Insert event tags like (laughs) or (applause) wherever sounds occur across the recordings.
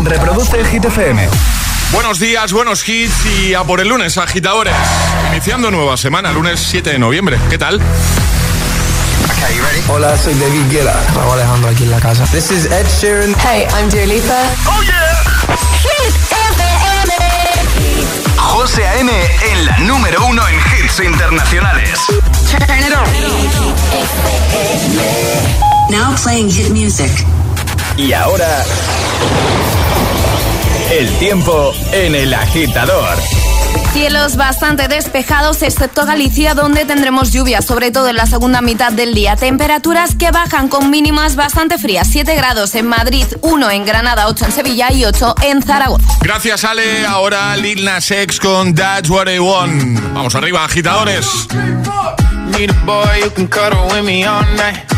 Reproduce el Hit FM. Buenos días, buenos hits y a por el lunes, agitadores. Iniciando nueva semana, lunes 7 de noviembre. ¿Qué tal? Hola, soy David Guetta. Raúl Alejandro aquí en la casa. This is Ed Sheeran. Hey, I'm Dua Lipa. ¡Oh, yeah! Hit FM. José A.M. en la número uno en hits internacionales. Turn it on. Now playing hit music. Y ahora... El tiempo en el agitador. Cielos bastante despejados, excepto Galicia, donde tendremos lluvia, sobre todo en la segunda mitad del día. Temperaturas que bajan con mínimas bastante frías. 7 grados en Madrid, 1 en Granada, 8 en Sevilla y 8 en Zaragoza. Gracias, Ale. Ahora Lil Nas X con That's What I Want. Vamos arriba, agitadores. Need a boy who can cuddle with me all night.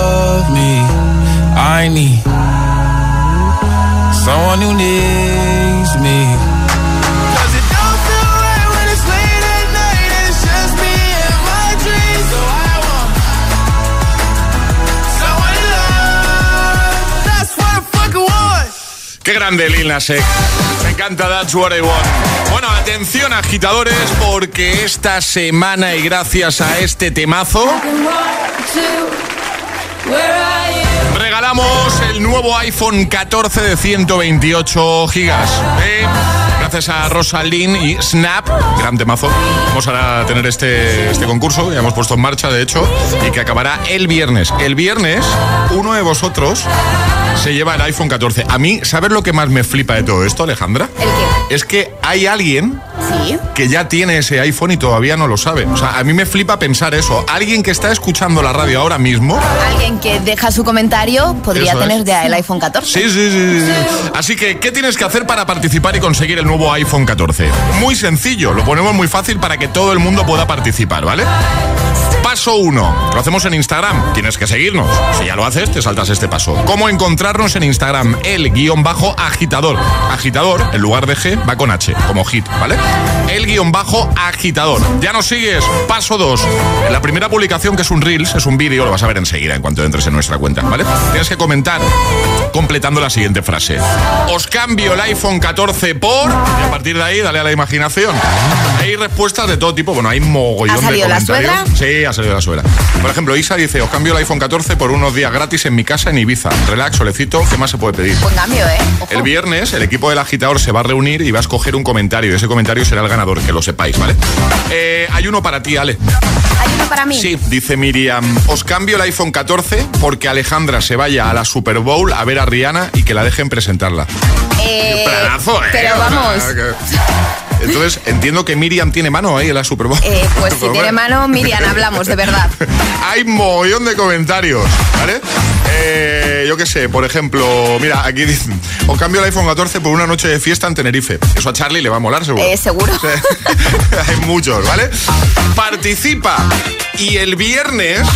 I need someone who needs me. 'Cause it don't feel right when it's late at night and it's just me and my dreams. So I want someone to love. That's what I fucking want. Qué grande Lil Nas X. Me encanta That's What I Want. Bueno, atención agitadores, porque esta semana y gracias a este temazo regalamos el nuevo iPhone 14 de 128 gigas. ¿eh? Gracias a Rosalind y Snap, gran temazo. Vamos a tener este, este concurso, ya hemos puesto en marcha, de hecho, y que acabará el viernes. El viernes, uno de vosotros se lleva el iPhone 14. A mí, ¿sabes lo que más me flipa de todo esto, Alejandra? Es que hay alguien Sí. que ya tiene ese iPhone y todavía no lo sabe. O sea, a mí me flipa pensar eso. Alguien que está escuchando la radio ahora mismo. Alguien que deja su comentario podría Eso es. tener ya el iPhone 14. Sí, sí, sí, sí, sí. Así que, ¿qué tienes que hacer para participar y conseguir el nuevo iPhone 14? Muy sencillo, lo ponemos muy fácil para que todo el mundo pueda participar, ¿vale? Paso 1. Lo hacemos en Instagram. Tienes que seguirnos. Si ya lo haces, te saltas este paso. ¿Cómo encontrarnos en Instagram? El guion bajo agitador. Agitador, en lugar de G, va con H, como hit, ¿vale? El guion bajo agitador. ¿Ya nos sigues? Paso 2. En la primera publicación, que es un Reels, es un vídeo, lo vas a ver enseguida en cuanto entres en nuestra cuenta, ¿vale? Tienes que comentar completando la siguiente frase. Os cambio el iPhone 14 por... Y a partir de ahí, dale a la imaginación. Hay respuestas de todo tipo. Bueno, hay mogollón ¿Ha salido de la comentarios. suegra? Sí, ha salido la suegra. Por ejemplo, Isa dice, os cambio el iPhone 14 por unos días gratis en mi casa en Ibiza. Relax, solecito, ¿qué más se puede pedir? Buen cambio, ¿eh? Ojo. El viernes el equipo del agitador se va a reunir y va a escoger un comentario. Ese comentario será el ganador, que lo sepáis, ¿vale? Eh, hay uno para ti, Ale. ¿Hay uno para mí? Sí, dice Miriam, os cambio el iPhone 14 porque Alejandra se vaya a la Super Bowl a ver a Rihanna y que la dejen presentarla. Eh, Planazo, ¿eh? Pero vamos, Entonces entiendo que Miriam tiene mano ahí en la Super Bowl. Eh, pues (laughs) si tiene mano, Miriam, hablamos, de verdad. (laughs) Hay mogollón de comentarios, ¿vale? Eh, yo qué sé, por ejemplo, mira, aquí dicen, o cambio el iPhone 14 por una noche de fiesta en Tenerife. Eso a Charlie le va a molar, seguro. Eh, seguro. (laughs) Hay muchos, ¿vale? Participa y el viernes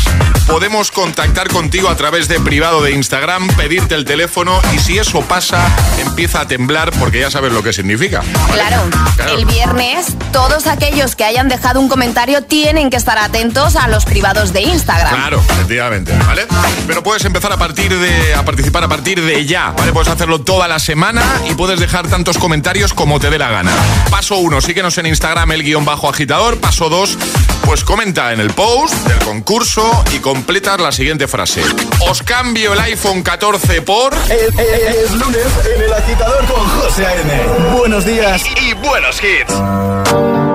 podemos contactar contigo a través de privado de Instagram, pedirte el teléfono y si eso pasa, empieza a temblar porque ya sabes lo que significa. ¿vale? Claro, Claro. el viernes todos aquellos que hayan dejado un comentario tienen que estar atentos a los privados de Instagram. Claro, efectivamente, ¿vale? Pero puedes empezar a partir de a participar a partir de ya, ¿vale? Puedes hacerlo toda la semana y puedes dejar tantos comentarios como te dé la gana. Paso uno, síguenos en Instagram el guion bajo agitador. Paso dos, pues comenta en el post del concurso y completas la siguiente frase. Os cambio el iPhone 14 por Es, es- es lunes en el agitador con José A.M. Buenos días. Y buenos hits.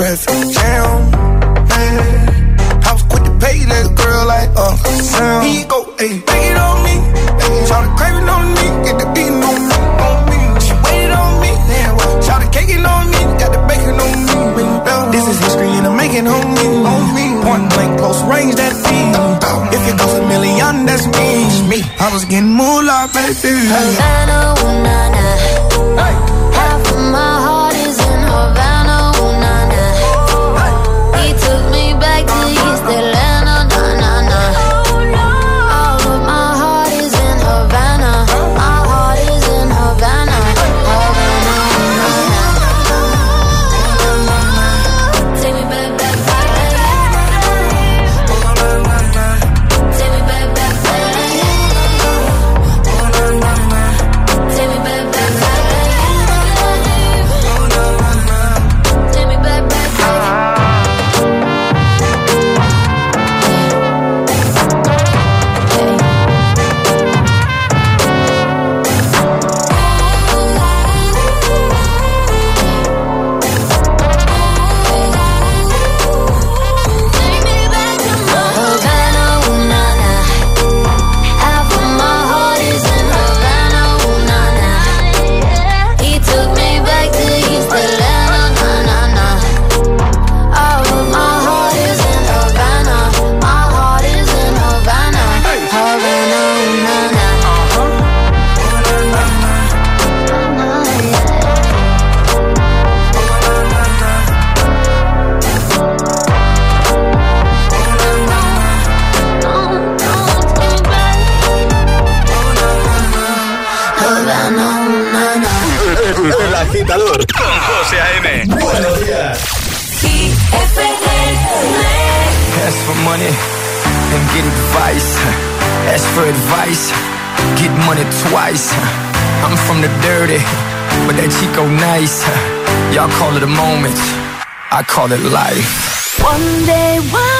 Traffic jam. Man. I was quick to pay that girl like Uncle Sam. He go, hey, take it on me. Hey, shout the craving on me. Get the beating on me. On me. She waited on me. Damn. Shout the caking on me. Got the bacon on me. This is history and I'm making on me. On me. Point blank, close range, that feed. If it goes a million, that's me. me. I was getting moolah, baby. Havana, ooh na na. Half of my heart is in Havana, Y'all call it a moment, I call it life. One day while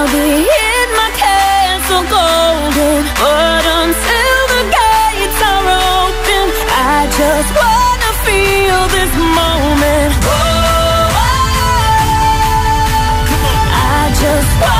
I'll be in my castle golden. But until the gates are open, I just wanna feel this moment. Oh, oh, oh. I just wanna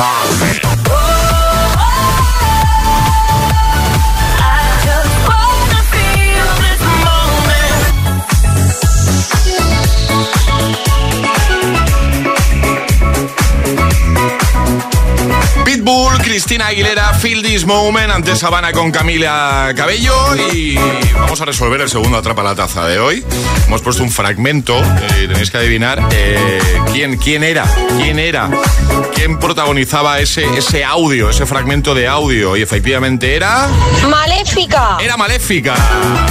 I Pitbull, Cristina Aguilera, Feel This Moment, antes Sabana con Camila Cabello y vamos a resolver el segundo Atrapa la Taza de hoy. Hemos puesto un fragmento, eh, tenéis que adivinar eh, quién, quién era, quién era, quién protagonizaba ese, ese audio, ese fragmento de audio y efectivamente era... Maléfica. Era Maléfica,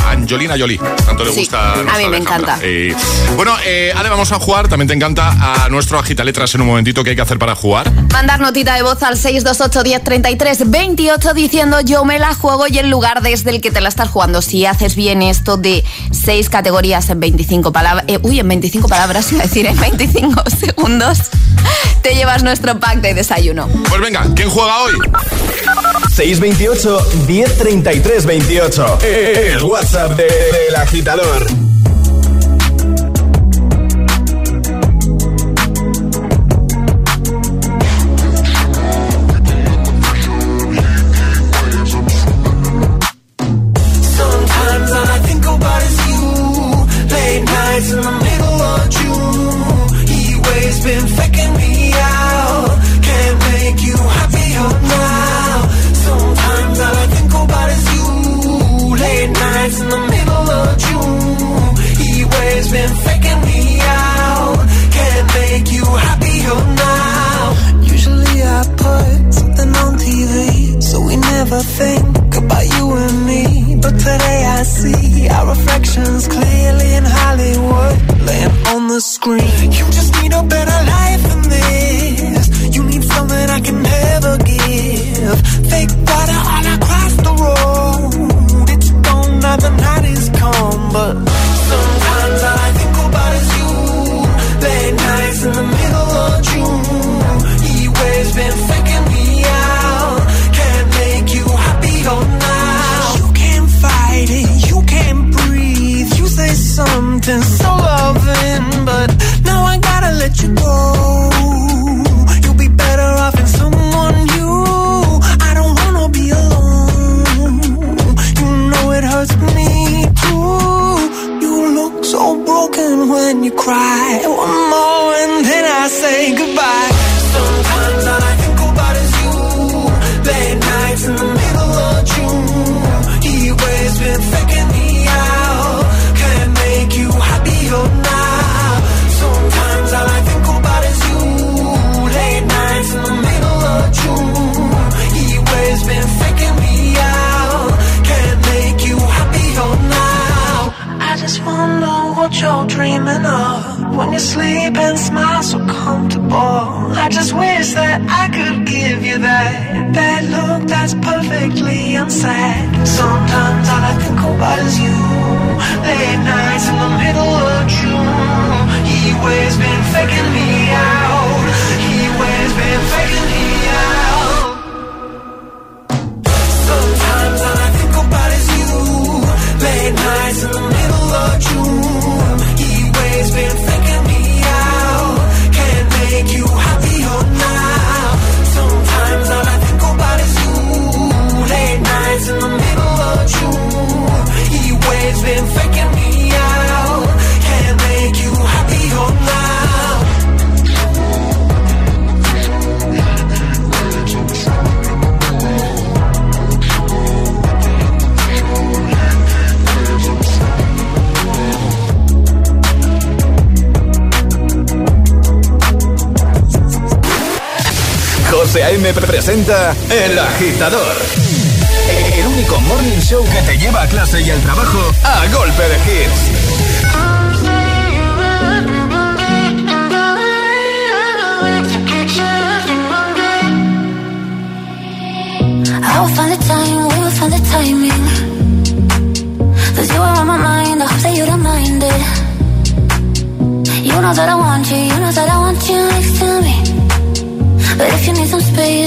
Angelina Jolie, tanto le Sí, gusta. a mí me Alejandra. encanta. Eh, bueno, eh, Ale, vamos a jugar, también te encanta a nuestro agita letras en un momentito que hay que hacer para jugar. Mandar notita de voz al 628 1033 28 diciendo yo me la juego y el lugar desde el que te la estás jugando. Si haces bien esto de seis categorías en 25 palabras, uy, en 25 palabras, (laughs) iba a decir en 25 (laughs) segundos, te llevas nuestro pack de desayuno. Pues venga, ¿quién juega hoy? 628 1033 28. El WhatsApp de- del agitador. On El Agitador. El único morning show que te lleva a clase y al trabajo a golpe de hits. I will find the time, we will find the timing. Cause you are on my mind, I hope that you don't mind it. You know that I want you, you know that I want you next to me. But if you need some space,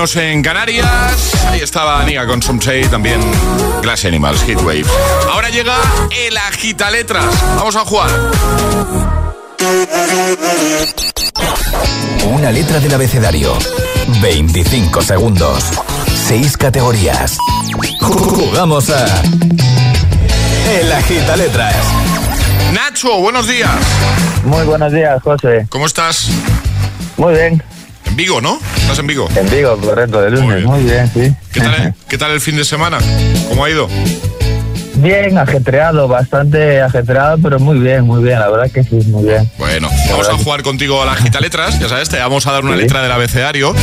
Menos en Canarias. Ahí estaba Nia con Some Say, también Glass Animals, Heatwave. Ahora llega el agita letras. Vamos a jugar. Una letra del abecedario. 25 segundos. 6 categorías. Jugamos a. El Agita Letras. Nacho, buenos días. Muy buenos días, José. ¿Cómo estás? Muy bien. En Vigo, ¿no? ¿Estás en Vigo? En Vigo, correcto, de lunes. Muy bien, sí. ¿Qué tal, ¿Qué tal el fin de semana? ¿Cómo ha ido? Bien, ajetreado, bastante ajetreado, pero muy bien, muy bien, la verdad que sí, muy bien. Bueno, vamos a jugar contigo a la gita letras, ya sabes, te vamos a dar una Sí. letra del abecedario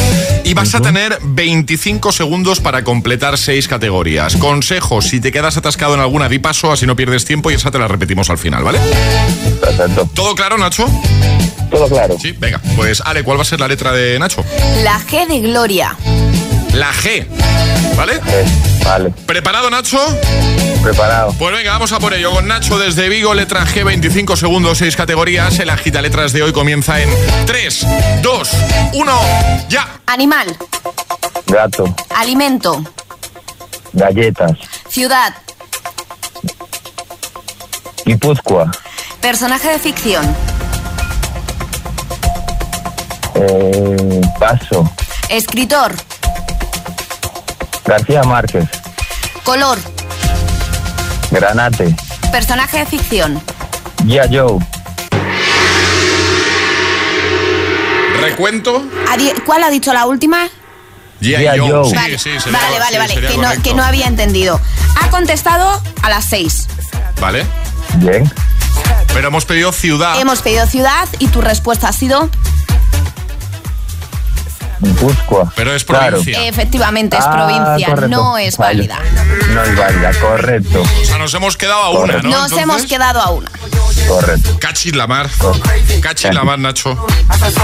y vas a tener 25 segundos para completar seis categorías. Consejos, si te quedas atascado en alguna, di paso, así no pierdes tiempo y esa te la repetimos al final, ¿vale? Perfecto. ¿Todo claro, Nacho? Todo claro. Sí, venga, pues Ale, ¿cuál va a ser la letra de Nacho? La G de Gloria. La G, ¿vale? Vale, ¿Preparado, Nacho? preparado. Pues venga, vamos a por ello. Con Nacho desde Vigo, letra G, 25 segundos, 6 categorías. El agita letras de hoy comienza en 3, 2, 1, ya. Animal. Gato, Alimento. galletas, Ciudad. Guipúzcoa, Personaje de ficción. eh, Paso, Escritor. García Márquez, Color. Granate, Personaje de ficción. Gia Joe, Recuento. ¿Cuál ha dicho la última? Joe. Joe. Sí, vale, sí, sería- vale, vale, sí, vale, que, no, que no había entendido. Ha contestado a las 6. Vale. bien, Pero hemos pedido ciudad. Hemos pedido ciudad y tu respuesta ha sido Guipúzcoa. Pero es Claro. provincia. efectivamente es Ah, provincia, correcto. no es Vale. válida. No es válida, correcto, O sea, nos hemos quedado a una. ¿no? Nos Entonces, hemos quedado a una. correcto. Cachis la mar. Cachis la mar, Nacho.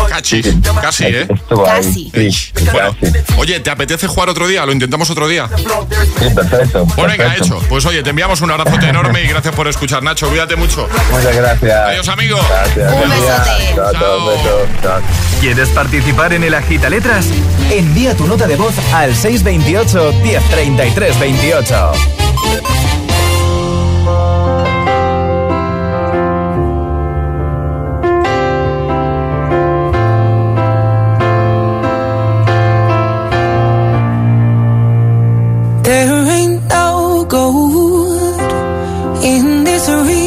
Cachis. Casi, ¿eh? Casi. Sí, Bueno, oye, ¿te apetece jugar otro día? ¿Lo intentamos otro día? Sí, perfecto. Pues venga, perfecto. hecho. Pues oye, te enviamos un abrazote enorme y gracias por escuchar, Nacho. Cuídate mucho. Muchas gracias. Adiós, amigo. Gracias. Un besote. Chao, chao, Chao. beso. Chao. ¿Quieres participar en el Agita Letras? Envía tu nota de voz al 628 1033 28. There ain't no gold in this river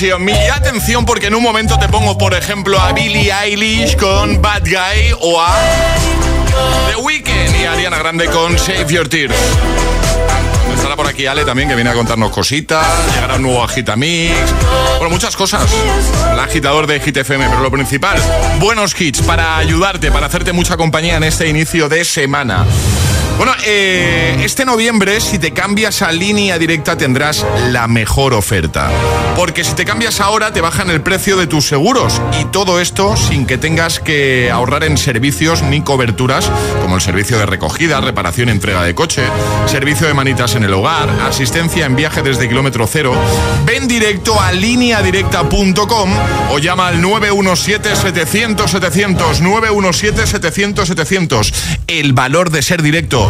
Me. Y atención porque en un momento te pongo, por ejemplo, a Billie Eilish con Bad Guy o a The Weeknd y a Ariana Grande con Save Your Tears. Estará por aquí Ale también, que viene a contarnos cositas. Llegará un nuevo Agitamix. Bueno, muchas cosas. El agitador de Hit FM, pero lo principal, buenos hits para ayudarte, para hacerte mucha compañía en este inicio de semana. Bueno, eh, este noviembre, si te cambias a línea directa, tendrás la mejor oferta. Porque si te cambias ahora, te bajan el precio de tus seguros. Y todo esto sin que tengas que ahorrar en servicios ni coberturas, como el servicio de recogida, reparación y entrega de coche, servicio de manitas en el hogar, asistencia en viaje desde kilómetro cero. Ven directo a lineadirecta.com o llama al 917-700-700. 917-700-700. El valor de ser directo.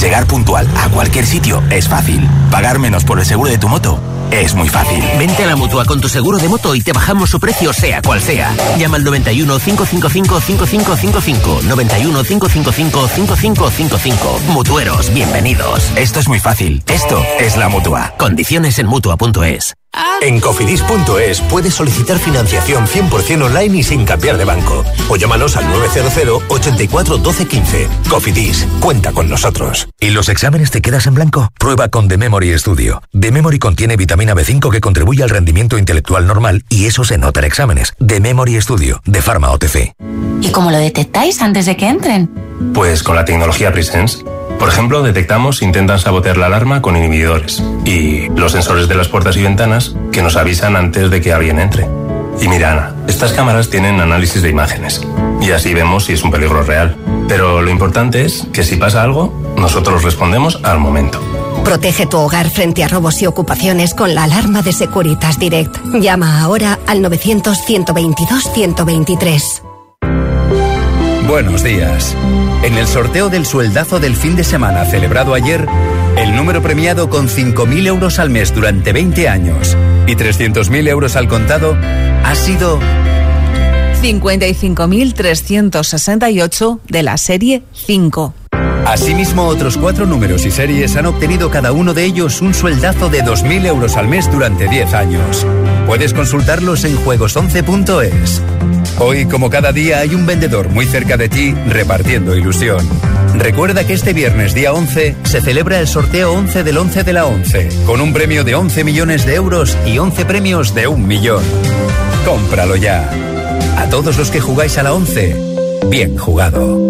Llegar puntual a cualquier sitio es fácil. Pagar menos por el seguro de tu moto es muy fácil. Vente a la mutua con tu seguro de moto y te bajamos su precio, sea cual sea. Llama al 91 555 5555. 91 555 5555. Mutueros, bienvenidos. Esto es muy fácil. Esto es la mutua. Condiciones en mutua.es. En cofidis.es puedes solicitar financiación 100% online y sin cambiar de banco. O llámanos al 900 84 12 15. Cofidis, cuenta con nosotros. ¿Y los exámenes te quedas en blanco? Prueba con The Memory Studio. The Memory contiene vitamina B5 que contribuye al rendimiento intelectual normal y eso se nota en exámenes. The Memory Studio, de Pharma OTC. ¿Y cómo lo detectáis antes de que entren? Pues con la tecnología Presence. Por ejemplo, detectamos si intentan sabotear la alarma con inhibidores y los sensores de las puertas y ventanas que nos avisan antes de que alguien entre. Y mira, Ana, estas cámaras tienen análisis de imágenes y así vemos si es un peligro real. Pero lo importante es que si pasa algo, nosotros respondemos al momento. Protege tu hogar frente a robos y ocupaciones con la alarma de Securitas Direct. Llama ahora al 900-122-123. Buenos días. En el sorteo del sueldazo del fin de semana celebrado ayer, el número premiado con 5.000 euros al mes durante 20 años y 300.000 euros al contado ha sido 55.368 de la serie 5. Asimismo, otros cuatro números y series han obtenido cada uno de ellos un sueldazo de 2.000 euros al mes durante 10 años. Puedes consultarlos en juegos11.es. Hoy, como cada día, hay un vendedor muy cerca de ti repartiendo ilusión. Recuerda que este viernes día 11 se celebra el sorteo 11 del 11 de la 11, con un premio de 11 millones de euros y 11 premios de un millón. Cómpralo ya. A todos los que jugáis a la 11, bien jugado.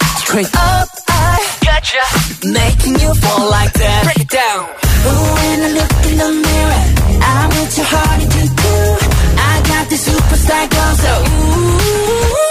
Straight up, I gotcha. Making you fall like that. Break it down. Ooh, when I look in the mirror, I'm with your heart to do. I got the superstar glow, so ooh.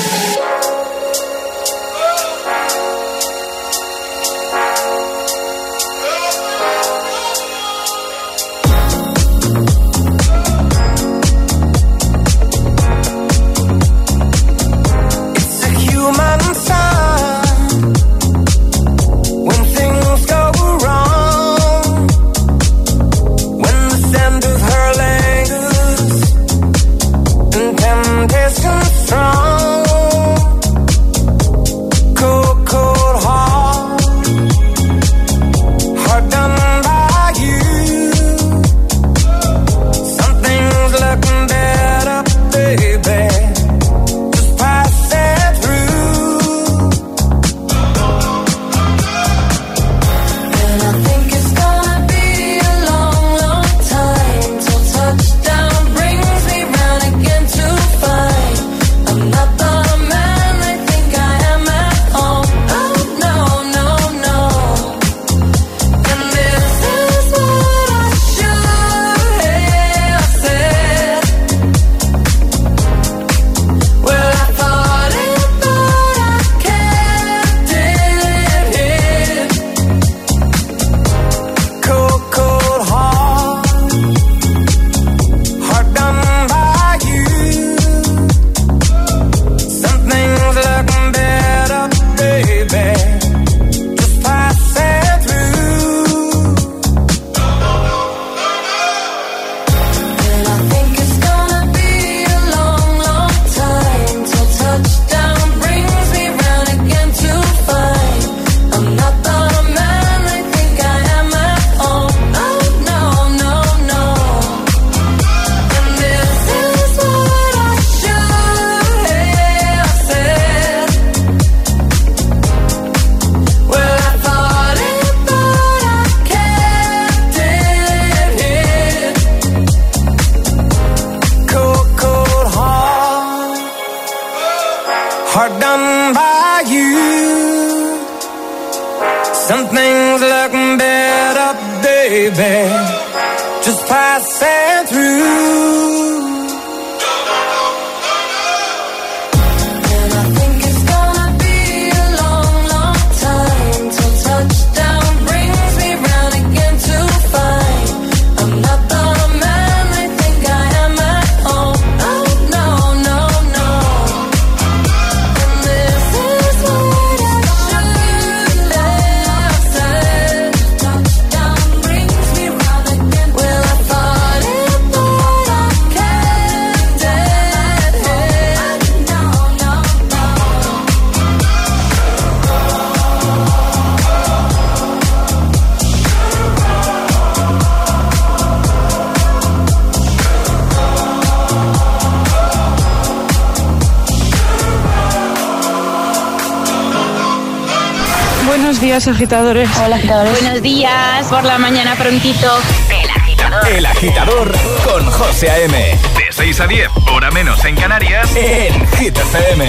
Buenos días, agitadores. Hola, agitadores. Buenos días, por la mañana prontito. El agitador. El agitador con José A.M. De 6 a 10, hora menos en Canarias, en Hit FM.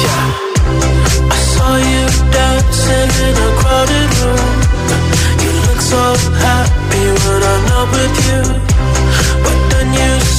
Yeah. I saw you dancing in a crowded room. You look so happy I'm not with you.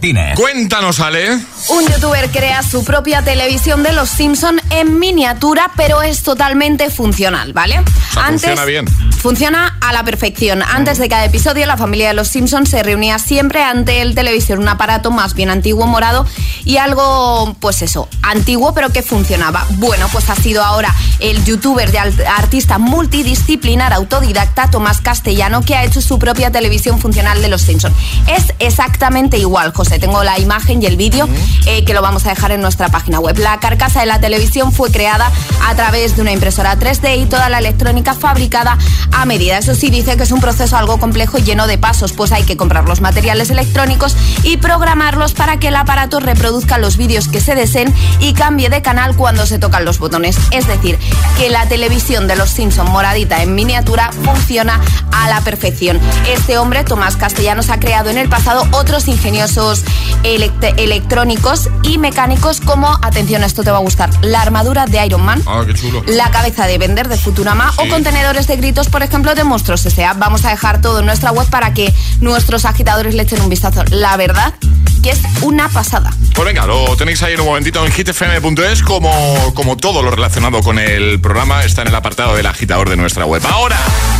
Martínez. Cuéntanos, Ale. Un youtuber crea su propia televisión de los Simpson en miniatura, pero es totalmente funcional, ¿vale? funciona bien. Funciona a la perfección. Antes de cada episodio, la familia de los Simpsons se reunía siempre ante el televisor, un aparato más bien antiguo, morado y algo, pues eso, antiguo, pero que funcionaba. Bueno, pues ha sido ahora el youtuber de artista multidisciplinar autodidacta Tomás Castellano que ha hecho su propia televisión funcional de los Simpsons. Es exactamente igual, José. Tengo la imagen y el vídeo eh, que lo vamos a dejar en nuestra página web. La carcasa de la televisión fue creada a través de una impresora 3D y toda la electrónica fabricada a medida. Eso sí, dice que es un proceso algo complejo y lleno de pasos, pues hay que comprar los materiales electrónicos y programarlos para que el aparato reproduzca los vídeos que se deseen y cambie de canal cuando se tocan los botones. Es decir, que la televisión de los Simpson moradita en miniatura funciona a la perfección. Este hombre, Tomás Castellanos, ha creado en el pasado otros ingeniosos electrónicos y mecánicos como, atención, esto te va a gustar, la armadura de Iron Man, ah, qué chulo. la cabeza de Bender de Futurama o contenedores de gritos, por ejemplo, de Monstruos S.A. Vamos a dejar todo en nuestra web para que nuestros agitadores le echen un vistazo. La verdad que es una pasada. Pues venga, lo tenéis ahí en un momentito en hitfm.es como, como todo lo relacionado con el programa está en el apartado del agitador de nuestra web. Ahora,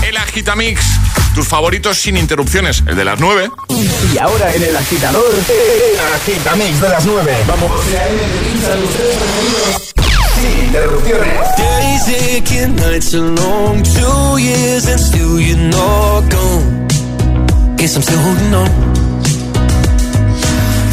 el Agitamix, tus favoritos sin interrupciones, el de las 9. Y ahora en el agitador, el Agitamix de las 9. Vamos. Sin interrupciones. Days aching, nights are long, two years and still you're not gone. Guess I'm still holding on.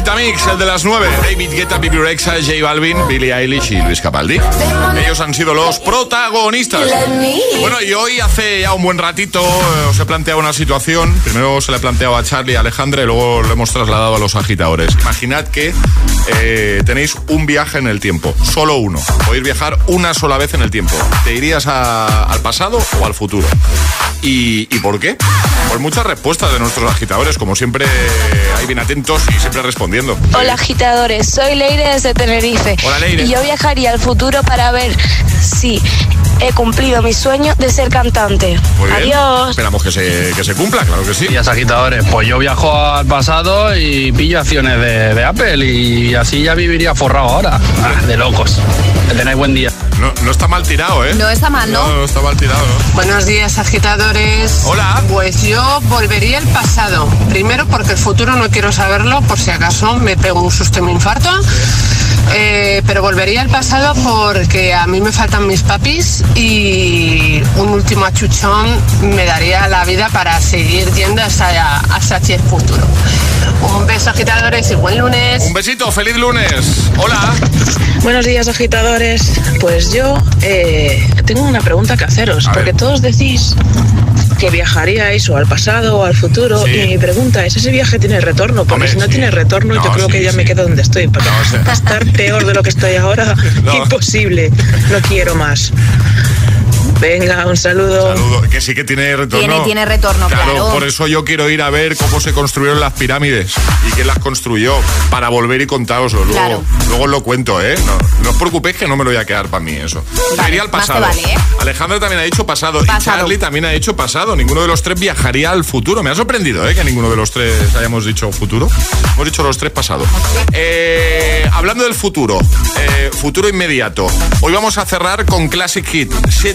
Gitamix, el de las 9. David Guetta, Bibi Rexa, J Balvin, Billie Eilish y Luis Capaldi. Ellos han sido los protagonistas. Bueno, y hoy hace ya un buen ratito eh, os he planteado una situación. Primero se la he planteado a Charlie, a Alejandra y luego lo hemos trasladado a los agitadores. Imaginad que eh, tenéis un viaje en el tiempo, solo uno. Podéis viajar una sola vez en el tiempo. ¿Te irías al pasado o al futuro? ¿Y, ¿Y por qué? Pues muchas respuestas de nuestros agitadores, como siempre, ahí bien atentos y siempre respondiendo. Hola agitadores, soy Leire desde Tenerife. Hola, Leire. Y yo viajaría al futuro para ver si he cumplido mi sueño de ser cantante. Muy bien. Adiós. Esperamos que se, que se cumpla, claro que sí. Días agitadores, pues yo viajo al pasado y pillo acciones de, de Apple y así ya viviría forrado ahora. Ah, de locos. Que tengáis buen día. No, no está mal tirado, ¿eh? No está mal, ¿no? No, no está mal tirado, ¿no? Buenos días, agitadores. Hola. Pues yo volvería al pasado. Primero porque el futuro no quiero saberlo, por si acaso me pego un susto y me infarto. Eh, pero volvería al pasado porque a mí me faltan mis papis y un último achuchón me daría la vida para seguir yendo hasta, hasta el futuro. Un beso, agitadores, y buen lunes. Un besito, feliz lunes. Hola. Buenos días, agitadores. Pues yo eh, tengo una pregunta que haceros, porque todos decís que viajaríais o al pasado o al futuro, Sí. y mi pregunta es, ¿ese viaje tiene retorno? Porque si no tiene retorno, yo No, creo sí, que ya me quedo donde estoy. Para estar peor de lo que estoy ahora, (laughs) No. imposible. No quiero más. Venga, un saludo. Saludo. Que sí que tiene retorno. Tiene- tiene retorno, claro. por eso yo quiero ir a ver cómo se construyeron las pirámides y quién las construyó para volver y contároslo. Luego, Claro. luego os lo cuento, ¿eh? No, no os preocupéis que no me lo voy a quedar para mí eso. Vale, Iría al más te pasado. vale, ¿eh? Alejandra también ha dicho pasado, y. Charlie también ha dicho pasado. Ninguno de los tres viajaría al futuro. Me ha sorprendido, ¿eh? Que ninguno de los tres hayamos dicho futuro. Hemos dicho los tres pasado. Eh, hablando del futuro, eh, futuro inmediato. Hoy vamos a cerrar con Classic Hit. ¿Se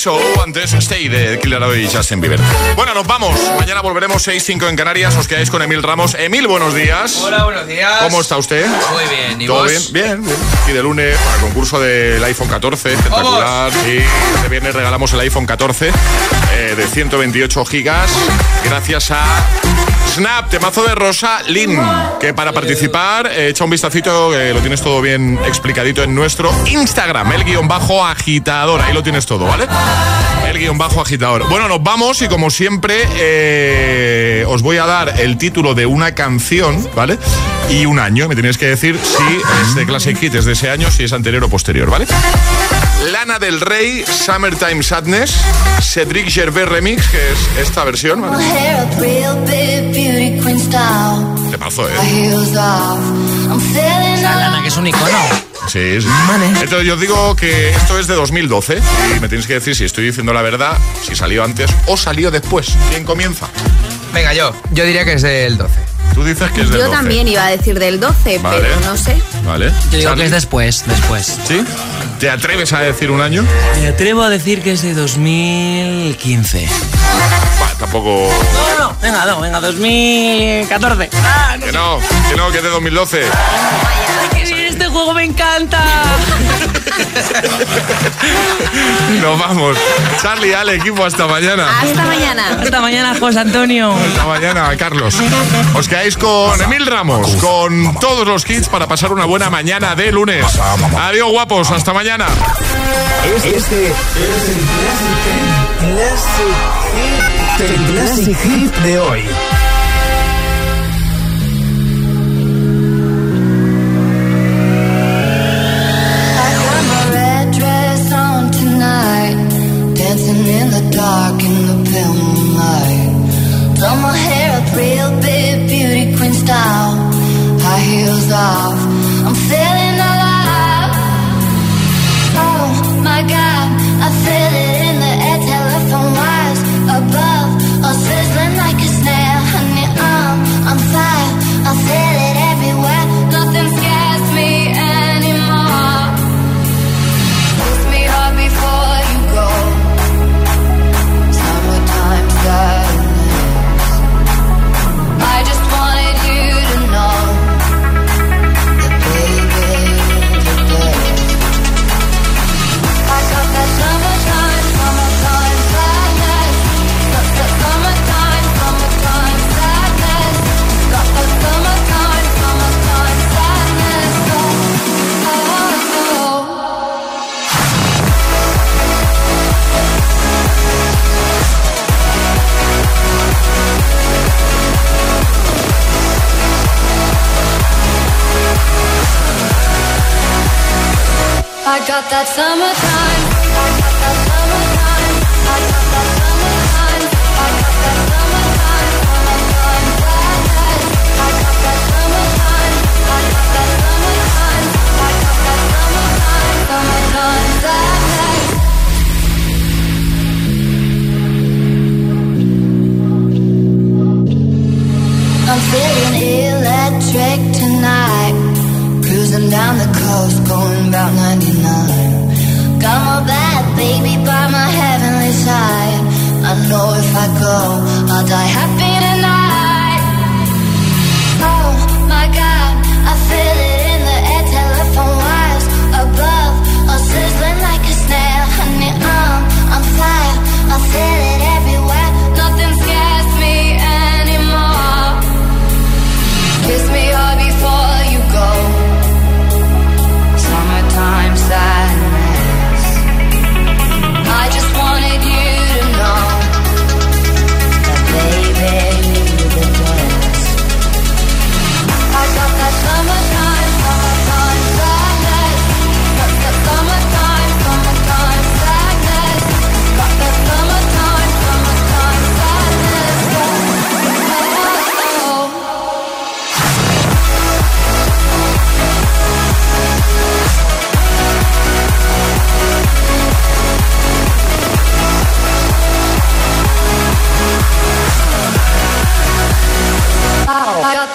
So, antes Stay de Killer y Justin Bieber. Bueno, nos vamos. Mañana volveremos 6-5 en Canarias. Os quedáis con Emil Ramos. Emil, buenos días. Hola, buenos días. ¿Cómo está usted? Muy bien, ¿y ¿Todo vos? bien? Bien, bien. Y de lunes para el concurso del iPhone 14, espectacular. Y este viernes regalamos el iPhone 14 eh, de 128 gigas gracias a Snap, temazo de Rosa Lin. Que para participar, eh, echa un vistacito, lo tienes todo bien explicadito en nuestro Instagram, el guion bajo agitador. Ahí lo tienes todo, ¿vale? El guion bajo agitador. Bueno, nos vamos y como siempre, eh, os voy a dar el título de una canción, ¿vale? Y un año. Me tenéis que decir si es de Classic Hit, es de ese año, si es anterior o posterior, ¿vale? Lana del Rey, Summertime Sadness, Cedric Gervais Remix, que es esta versión, ¿vale? Style. Temazo, ¿eh? Lana, que es un icono. Sí, sí. Entonces yo digo que esto es de 2012 y me tenéis que decir si estoy diciendo la verdad, si salió antes o salió después. ¿Quién comienza? Venga, yo. Yo diría que es del 12. Tú dices que es del Yo 12. también iba a decir del 12, Vale. pero no sé. Vale. Yo digo Charlie, que es después, después. ¿Sí? ¿Te atreves a decir un año? Me atrevo a decir que es de 2015. Bah, tampoco... No, no, venga, no, venga, 2014. Ah, no Que no, que no, que es de 2012. sé, este juego me encanta. (laughs) (laughs) Nos vamos. Charlie, Ale, equipo, hasta mañana. Hasta mañana. Hasta mañana, José Antonio. Hasta mañana, Carlos. Os quedáis con Emil Ramos, con todos los kits para pasar una buena mañana de lunes. Adiós, guapos. Hasta mañana. Este es el Classic, el Classic Hit de hoy. Down the coast, going about 99. Got my bad baby by my heavenly side. I know if I go, I'll die happy tonight. Oh my god, I feel it in the air, telephone wires above, all sizzling like a snail. Honey, um, I'm on fire, I feel it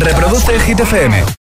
Reproduce Hit FM.